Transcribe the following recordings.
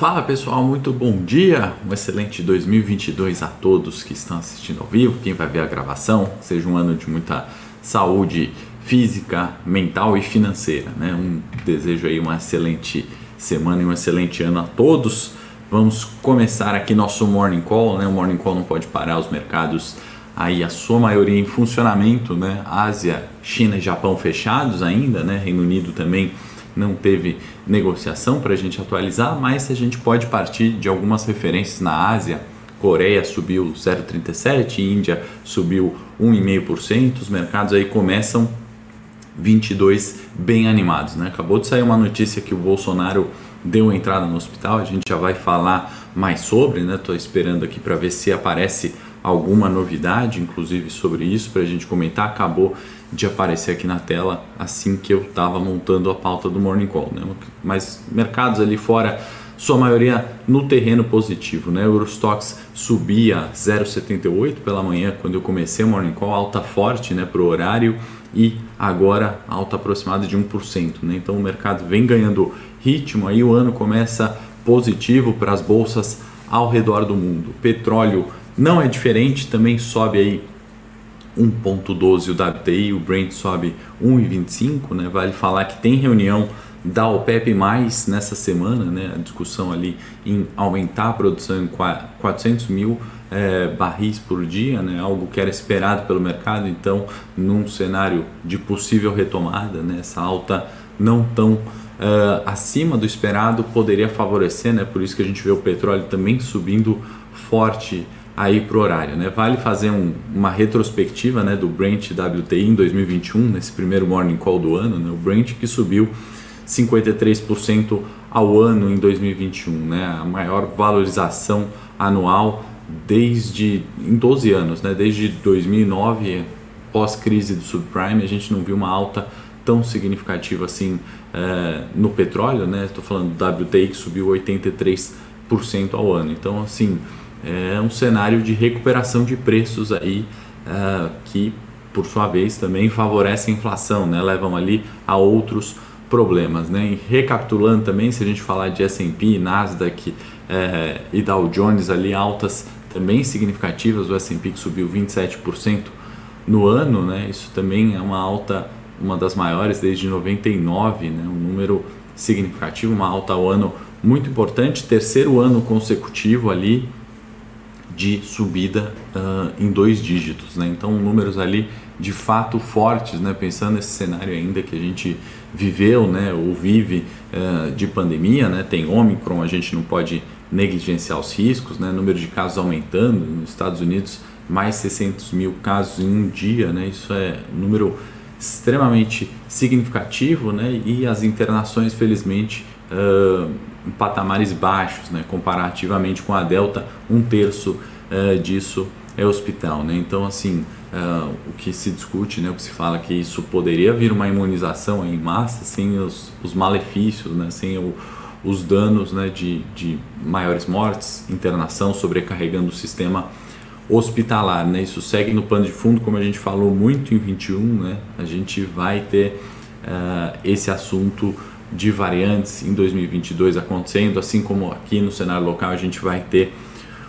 Fala pessoal, muito bom dia, um excelente 2022 a todos que estão assistindo ao vivo, quem vai ver a gravação, seja um ano de muita saúde física, mental e financeira, né? Um desejo aí uma excelente semana e um excelente ano a todos. Vamos começar aqui nosso morning call, né? O morning call não pode parar, os mercados aí a sua maioria em funcionamento, né? Ásia, China e Japão fechados ainda, né? Reino Unido também não teve negociação para a gente atualizar, mas a gente pode partir de algumas referências na Ásia. Coreia subiu 0,37, Índia subiu 1,5%. Os mercados aí começam 22 bem animados, né? Acabou de sair uma notícia que o Bolsonaro deu entrada no hospital, a gente já vai falar mais sobre, né? Esperando aqui para ver se aparece alguma novidade, inclusive sobre isso, para a gente comentar. Acabou de aparecer aqui na tela assim que eu estava montando a pauta do Morning Call. Né? Mas mercados ali fora, sua maioria no terreno positivo. Né? Eurostox subia 0,78 pela manhã quando eu comecei o Morning Call, alta forte né, para o horário e agora alta aproximada de 1%. Né? Então o mercado vem ganhando ritmo, aí o ano começa positivo para as bolsas ao redor do mundo. Petróleo não é diferente, também sobe aí 1.12 o WTI, o Brent sobe 1.25, né? Vale falar que tem reunião da OPEP mais nessa semana, né? A discussão ali em aumentar a produção em 400 mil é, barris por dia, né? Algo que era esperado pelo mercado. Então, num cenário de possível retomada, né? Essa alta não tão Uh, acima do esperado poderia favorecer, né? Por isso que a gente vê o petróleo também subindo forte aí para o horário. Né? Vale fazer um, uma retrospectiva né, do Brent WTI em 2021, nesse primeiro morning call do ano, né? o Brent que subiu 53% ao ano em 2021, né? a maior valorização anual desde em 12 anos, né? desde 2009, pós-crise do subprime, a gente não viu uma alta tão significativa assim é, no petróleo, né? Estou falando do WTI que subiu 83% ao ano. Então, assim, é um cenário de recuperação de preços aí uh, que por sua vez também favorece a inflação, né? levam ali a outros problemas. Né? E recapitulando também, se a gente falar de S&P, Nasdaq é, e Dow Jones ali altas também significativas, o S&P que subiu 27% no ano, né? isso também é uma alta, uma das maiores desde 99, né? um número significativo, uma alta ao ano muito importante, terceiro ano consecutivo ali de subida uh, em dois dígitos, né? Então números ali de fato fortes, né? Pensando nesse cenário ainda que a gente viveu, né? Ou vive uh, de pandemia, né? Tem Omicron, a gente não pode negligenciar os riscos, né? Número de casos aumentando nos Estados Unidos, mais 600 mil casos em um dia, né? Isso é um número extremamente significativo, né? E as internações, felizmente, uh, em patamares baixos, né? comparativamente com a Delta, um terço uh, disso é hospital. Né? Então, assim, uh, o que se discute, né? o que se fala que isso poderia vir uma imunização em massa sem os, os malefícios, né? sem o, os danos né? de, de maiores mortes, internação, sobrecarregando o sistema hospitalar. Né? Isso segue no pano de fundo, como a gente falou muito em 21, né? a gente vai ter uh, esse assunto de variantes em 2022 acontecendo, assim como aqui no cenário local a gente vai ter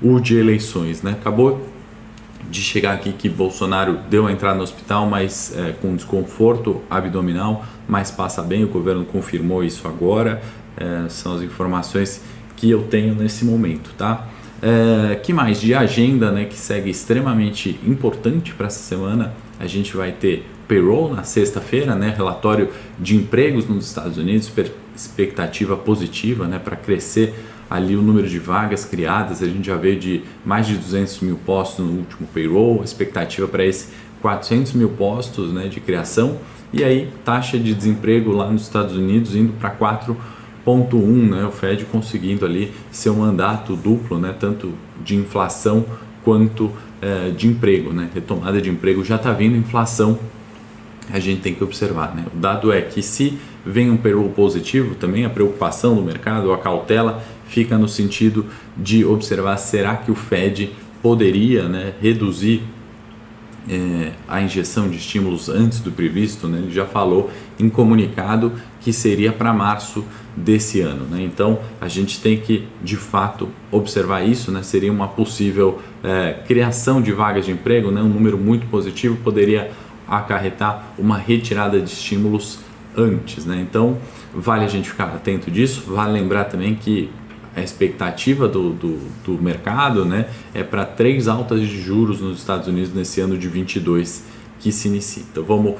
o de eleições. Né? Acabou de chegar aqui que Bolsonaro deu a entrada no hospital, mas é, com desconforto abdominal, mas passa bem, o governo confirmou isso agora, é, são as informações que eu tenho nesse momento, tá? É, que mais de agenda, né, que segue extremamente importante para essa semana, a gente vai ter payroll na sexta-feira, né, relatório de empregos nos Estados Unidos, expectativa positiva, né, para crescer ali o número de vagas criadas, a gente já vê de mais de 200 mil postos no último payroll, expectativa para esse 400 mil postos né, de criação, e aí taxa de desemprego lá nos Estados Unidos indo para 4,1, né, o Fed conseguindo ali seu mandato duplo, né, tanto de inflação quanto é, de emprego, né, retomada de emprego. Já está vindo inflação a gente tem que observar. Né? O dado é que se vem um payroll positivo, também a preocupação do mercado, a cautela, fica no sentido de observar será que o Fed poderia né, reduzir é, a injeção de estímulos antes do previsto, né? ele já falou em comunicado que seria para março desse ano. Né? Então a gente tem que de fato observar isso, né? seria uma possível é, criação de vagas de emprego, né? um número muito positivo poderia acarretar uma retirada de estímulos antes. Né? Então vale a gente ficar atento disso, vale lembrar também que a expectativa do, do, do mercado né, é para três altas de juros nos Estados Unidos nesse ano de 22 que se inicia. Então vamos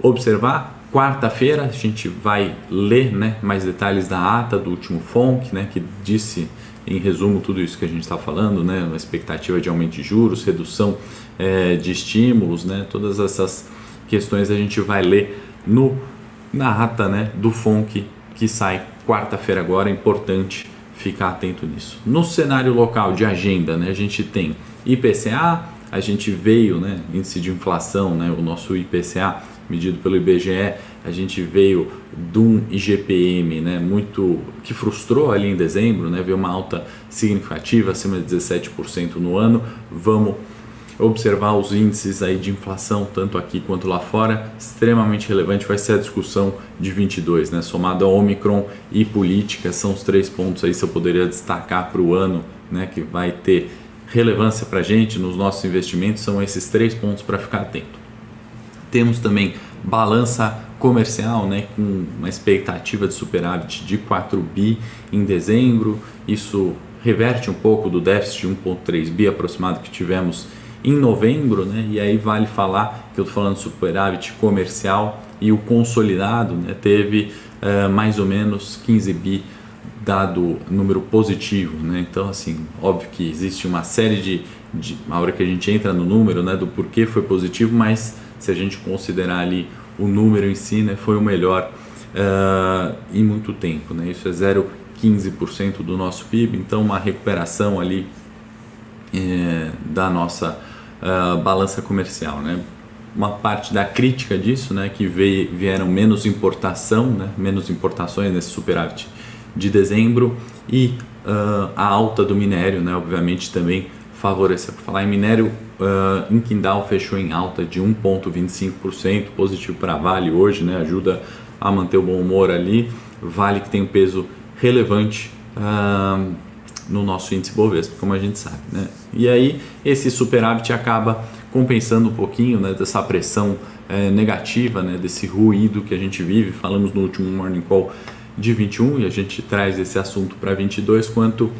observar. Quarta-feira a gente vai ler né, mais detalhes da ata do último FONC, né, que disse em resumo tudo isso que a gente está falando, né, uma expectativa de aumento de juros, redução é, de estímulos, né, todas essas questões a gente vai ler no na ata né, do FONC que sai quarta-feira agora, é importante ficar atento nisso. No cenário local de agenda, né, a gente tem IPCA, a gente veio, né, índice de inflação, né, o nosso IPCA medido pelo IBGE, a gente veio de um IGPM, né, muito que frustrou ali em dezembro, né, veio uma alta significativa, acima de 17% no ano. Vamos observar os índices aí de inflação, tanto aqui quanto lá fora, extremamente relevante vai ser a discussão de 22, né? somado a Omicron e política, são os três pontos aí se eu poderia destacar para o ano, né? que vai ter relevância para a gente nos nossos investimentos, são esses três pontos para ficar atento. Temos também balança comercial, né, com uma expectativa de superávit de 4 bi em dezembro, isso reverte um pouco do déficit de 1,3 bi aproximado que tivemos em novembro, né? E aí vale falar que eu estou falando superávit comercial e o consolidado, né? Teve uh, mais ou menos 15 bi dado número positivo, né? Então assim, óbvio que existe uma série de, de a hora que a gente entra no número, né? Do porquê foi positivo, mas se a gente considerar ali o número em si, né? Foi o melhor uh, em muito tempo, né? Isso é 0,15% do nosso PIB, então uma recuperação ali é, da nossa uh, balança comercial, né? Uma parte da crítica disso, né, que veio, vieram menos importação, né, menos importações nesse superávit de dezembro e uh, a alta do minério, né, obviamente também favoreceu. Por falar em minério, uh, em Kindal fechou em alta de 1,25%, positivo para Vale hoje, né, ajuda a manter o bom humor ali. Vale que tem um peso relevante uh, no nosso índice Bovespa, como a gente sabe. Né? E aí esse superávit acaba compensando um pouquinho né, dessa pressão é, negativa, né, desse ruído que a gente vive. Falamos no último Morning Call de 21 e a gente traz esse assunto para 22 quanto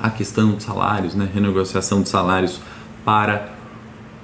a questão dos salários, né, renegociação de salários para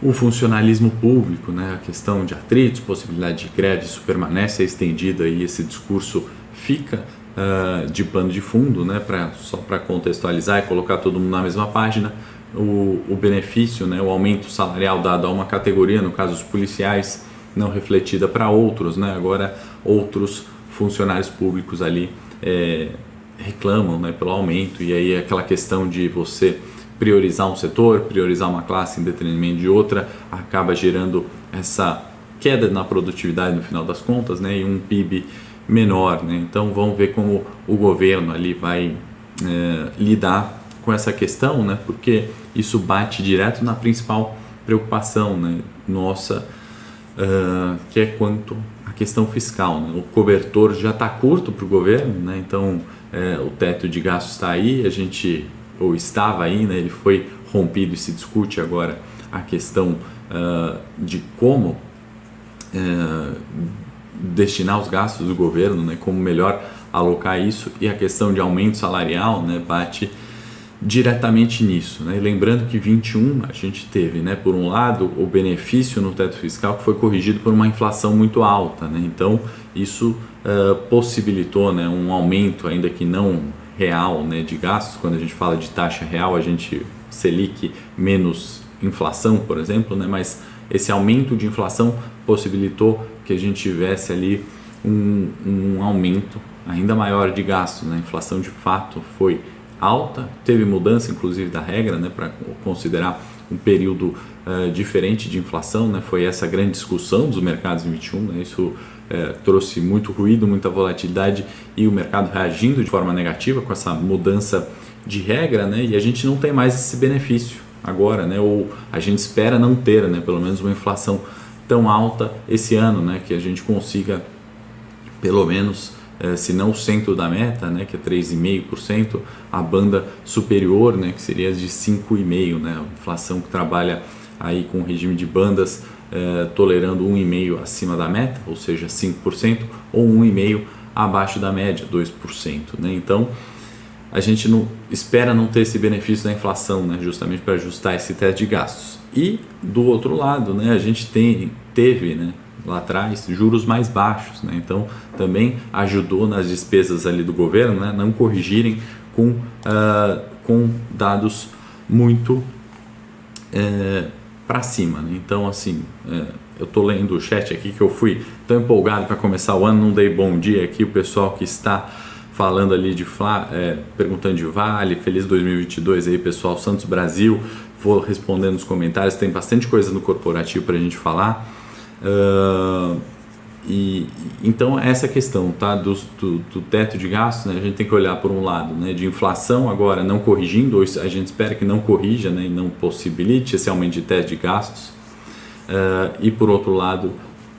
o funcionalismo público, né, a questão de atritos, possibilidade de greve, isso permanece estendida e esse discurso fica uh, de pano de fundo, né, pra, só para contextualizar e colocar todo mundo na mesma página, o, o benefício, né, o aumento salarial dado a uma categoria, no caso os policiais, não refletida para outros, né, agora outros funcionários públicos ali é, reclamam né, pelo aumento e aí aquela questão de você priorizar um setor, priorizar uma classe em detrimento de outra, acaba gerando essa queda na produtividade no final das contas, né, e um PIB menor. Né? Então vamos ver como o governo ali vai é, lidar com essa questão, né? porque isso bate direto na principal preocupação né? nossa, uh, que é quanto à questão fiscal. Né? O cobertor já está curto para o governo, né? então é, o teto de gastos está aí, a gente, ou estava aí, né? ele foi rompido e se discute agora a questão uh, de como uh, destinar os gastos do governo, né, como melhor alocar isso. E a questão de aumento salarial, né, bate diretamente nisso, né? lembrando que 21 a gente teve, né, por um lado, o benefício no teto fiscal que foi corrigido por uma inflação muito alta, né? Então isso uh, possibilitou, né, um aumento ainda que não real, né, de gastos. Quando a gente fala de taxa real, a gente Selic menos inflação, por exemplo, né? Mas esse aumento de inflação possibilitou que a gente tivesse ali um, um aumento ainda maior de gastos. Né? A inflação de fato foi alta, teve mudança inclusive da regra né, para considerar um período uh, diferente de inflação, né? foi essa grande discussão dos mercados em 21, né? isso uh, trouxe muito ruído, muita volatilidade e o mercado reagindo de forma negativa com essa mudança de regra né? e a gente não tem mais esse benefício agora, né? Ou a gente espera não ter, né? Pelo menos uma inflação tão alta esse ano, né? Que a gente consiga pelo menos se não o centro da meta, né, que é 3,5%, a banda superior, né, que seria de 5,5%, né, a inflação que trabalha aí com o regime de bandas eh, tolerando 1,5% acima da meta, ou seja, 5%, ou 1,5% abaixo da média, 2%. Né? Então, a gente não espera não ter esse benefício da inflação, né, justamente para ajustar esse teto de gastos. E do outro lado, né, a gente tem, teve, né, lá atrás juros mais baixos, né? então também ajudou nas despesas ali do governo, né? não corrigirem com, uh, com dados muito é, para cima. Né? Então assim, é, eu estou lendo o chat aqui que eu fui tão empolgado para começar o ano, não dei bom dia aqui o pessoal que está falando ali de é, perguntando de Vale, feliz 2022 aí pessoal, Santos Brasil, vou respondendo nos comentários, tem bastante coisa no corporativo para a gente falar. Uh, e então essa questão tá do, do, do, teto de gastos né, a gente tem que olhar por um lado né, de inflação agora não corrigindo a gente espera que não corrija né, e não possibilite esse aumento de teto de gastos uh, e por outro lado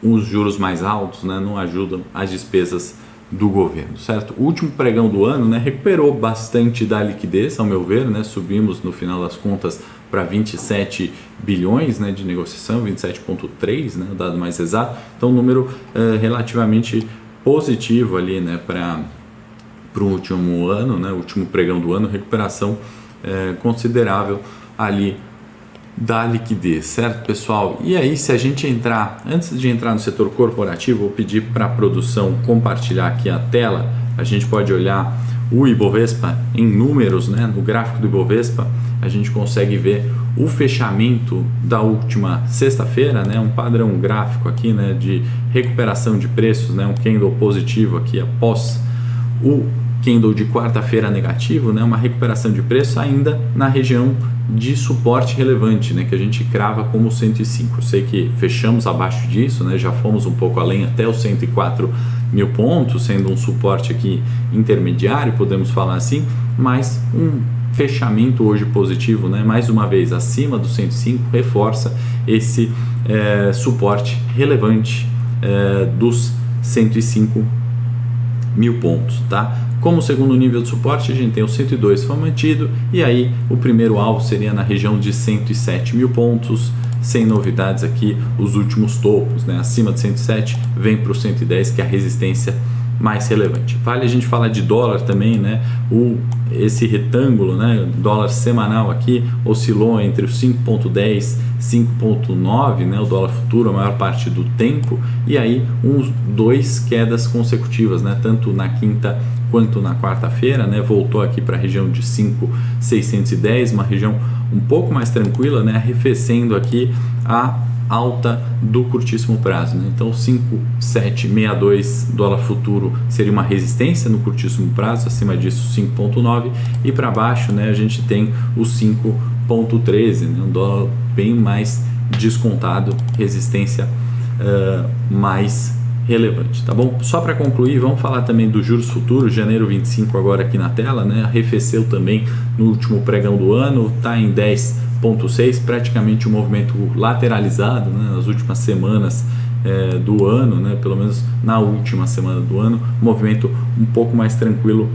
os juros mais altos né, não ajudam as despesas do governo, certo? O último pregão do ano né, recuperou bastante da liquidez, ao meu ver, né, subimos no final das contas para 27 bilhões né, de negociação, 27,3, né, o dado mais exato, então um número uh, relativamente positivo ali né, para o último ano, né, último pregão do ano, recuperação uh, considerável ali da liquidez, certo pessoal? E aí se a gente entrar, antes de entrar no setor corporativo, vou pedir para a produção compartilhar aqui a tela, a gente pode olhar o Ibovespa em números, né? no gráfico do Ibovespa, a gente consegue ver o fechamento da última sexta-feira, né? um padrão gráfico aqui né? de recuperação de preços, né? um candle positivo aqui após o candle de quarta-feira negativo, né? uma recuperação de preço ainda na região de suporte relevante, né, que a gente crava como 105. Eu sei que fechamos abaixo disso, né, já fomos um pouco além até os 104 mil pontos, sendo um suporte aqui intermediário, podemos falar assim, mas um fechamento hoje positivo, né, mais uma vez acima do 105, reforça esse é, suporte relevante é, dos 105 mil pontos, tá? Como segundo nível de suporte, a gente tem o 102 foi mantido e aí o primeiro alvo seria na região de 107 mil pontos, sem novidades aqui, os últimos topos, né? acima de 107 vem para o 110 que é a resistência mais relevante. Vale a gente falar de dólar também, né? O, esse retângulo, né? Dólar semanal aqui oscilou entre os 5.10 5.9, né? O dólar futuro a maior parte do tempo e aí uns dois quedas consecutivas, né? Tanto na quinta quanto na quarta-feira, né? Voltou aqui para a região de 5.610, uma região um pouco mais tranquila, né? Arrefecendo aqui a alta do curtíssimo prazo. Né? Então 5,762 dólar futuro seria uma resistência no curtíssimo prazo, acima disso 5,9 e para baixo né, a gente tem o 5,13, né? um dólar bem mais descontado, resistência uh, mais relevante, tá bom? Só para concluir, vamos falar também dos juros futuros, janeiro 25 agora aqui na tela, né? Arrefeceu também no último pregão do ano, está em 10 0,6, praticamente um movimento lateralizado né, nas últimas semanas é, do ano, né, pelo menos na última semana do ano, movimento um pouco mais tranquilo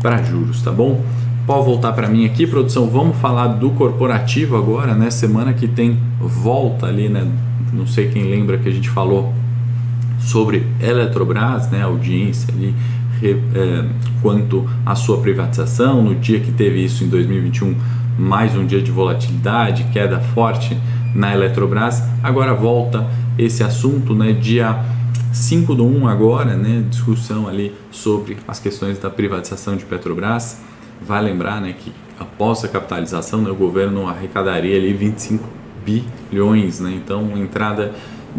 para juros, tá bom? Pode voltar para mim aqui, produção. Vamos falar do corporativo agora, né? Semana que tem volta ali, né? Não sei quem lembra que a gente falou sobre Eletrobras, né? Audiência ali é, quanto à sua privatização. No dia que teve isso em 2021, mais um dia de volatilidade, queda forte na Eletrobras. Agora volta esse assunto, né? Dia 5 do 1 agora, né? Discussão ali sobre as questões da privatização de Petrobras. Vai lembrar, né, que após a capitalização, né, o governo arrecadaria ali 25 bilhões, né? Então, entrada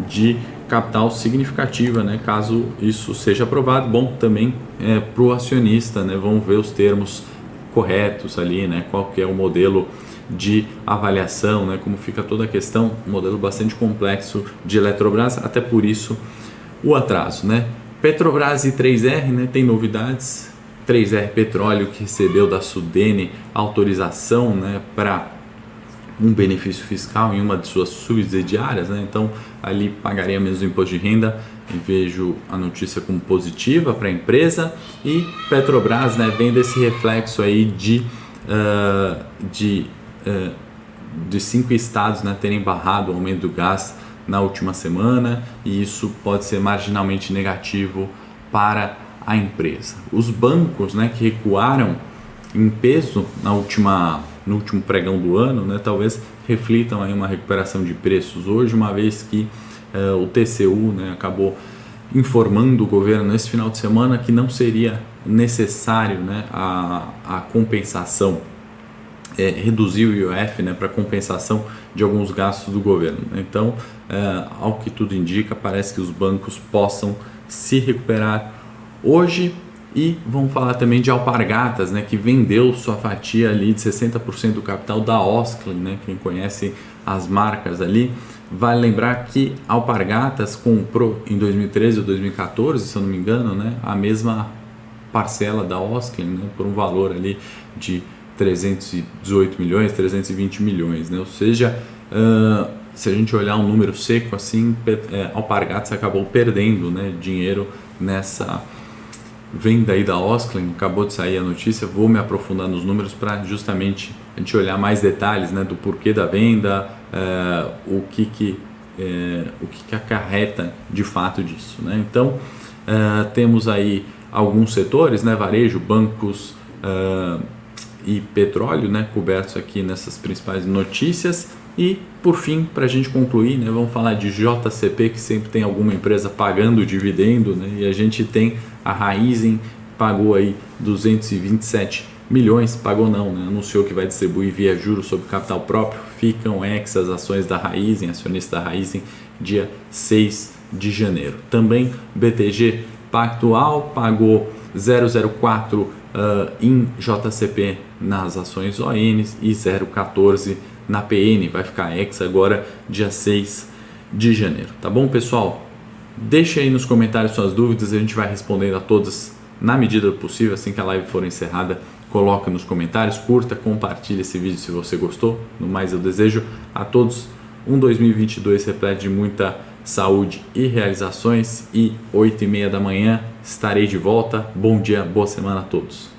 de capital significativa, né? Caso isso seja aprovado, bom também é, para o acionista, né? Vamos ver os termos corretos ali, né? Qual que é o modelo de avaliação, né? Como fica toda a questão, um modelo bastante complexo de Eletrobras, até por isso o atraso, né? Petrobras e 3R, né? Tem novidades. 3R Petróleo que recebeu da Sudene autorização, né? Para um benefício fiscal em uma de suas subsidiárias, né? então ali pagaria menos imposto de renda. Vejo a notícia como positiva para a empresa e Petrobras, né, vendo esse reflexo aí de, uh, de, uh, de cinco estados né, terem barrado o aumento do gás na última semana e isso pode ser marginalmente negativo para a empresa. Os bancos, né, que recuaram em peso na última no último pregão do ano, né, talvez reflitam aí uma recuperação de preços hoje, uma vez que uh, o TCU né, acabou informando o governo nesse final de semana que não seria necessário né, a, a compensação, é, reduzir o IOF né, para compensação de alguns gastos do governo. Então, é, ao que tudo indica, parece que os bancos possam se recuperar hoje e vamos falar também de Alpargatas, né, que vendeu sua fatia ali de 60% do capital da Osklin, né, quem conhece as marcas ali, vale lembrar que Alpargatas comprou em 2013 ou 2014, se eu não me engano, né, a mesma parcela da Osklin, né, por um valor ali de 318 milhões, 320 milhões, né, ou seja, uh, se a gente olhar um número seco assim, é, Alpargatas acabou perdendo né, dinheiro nessa venda aí da Osklin, acabou de sair a notícia, vou me aprofundar nos números para justamente a gente olhar mais detalhes né, do porquê da venda, é, o, que, que, é, o que, que acarreta de fato disso. Né? Então, é, temos aí alguns setores, né, varejo, bancos e petróleo né, cobertos aqui nessas principais notícias. E por fim, para a gente concluir, né, vamos falar de JCP, que sempre tem alguma empresa pagando dividendo, né, e a gente tem a Raizen, pagou aí 227 milhões, pagou não, né, anunciou que vai distribuir via juros sobre capital próprio, ficam ex as ações da Raizen, acionista da Raizen, dia 6 de janeiro. Também BTG Pactual pagou 004 uh, em JCP nas ações ONs e 014 na PN, vai ficar ex agora dia 6 de janeiro. Tá bom, pessoal? Deixe aí nos comentários suas dúvidas, a gente vai respondendo a todas na medida do possível, assim que a live for encerrada, coloque nos comentários, curta, compartilhe esse vídeo se você gostou. No mais, eu desejo a todos um 2022 repleto de muita saúde e realizações e 8 e meia da manhã estarei de volta. Bom dia, boa semana a todos.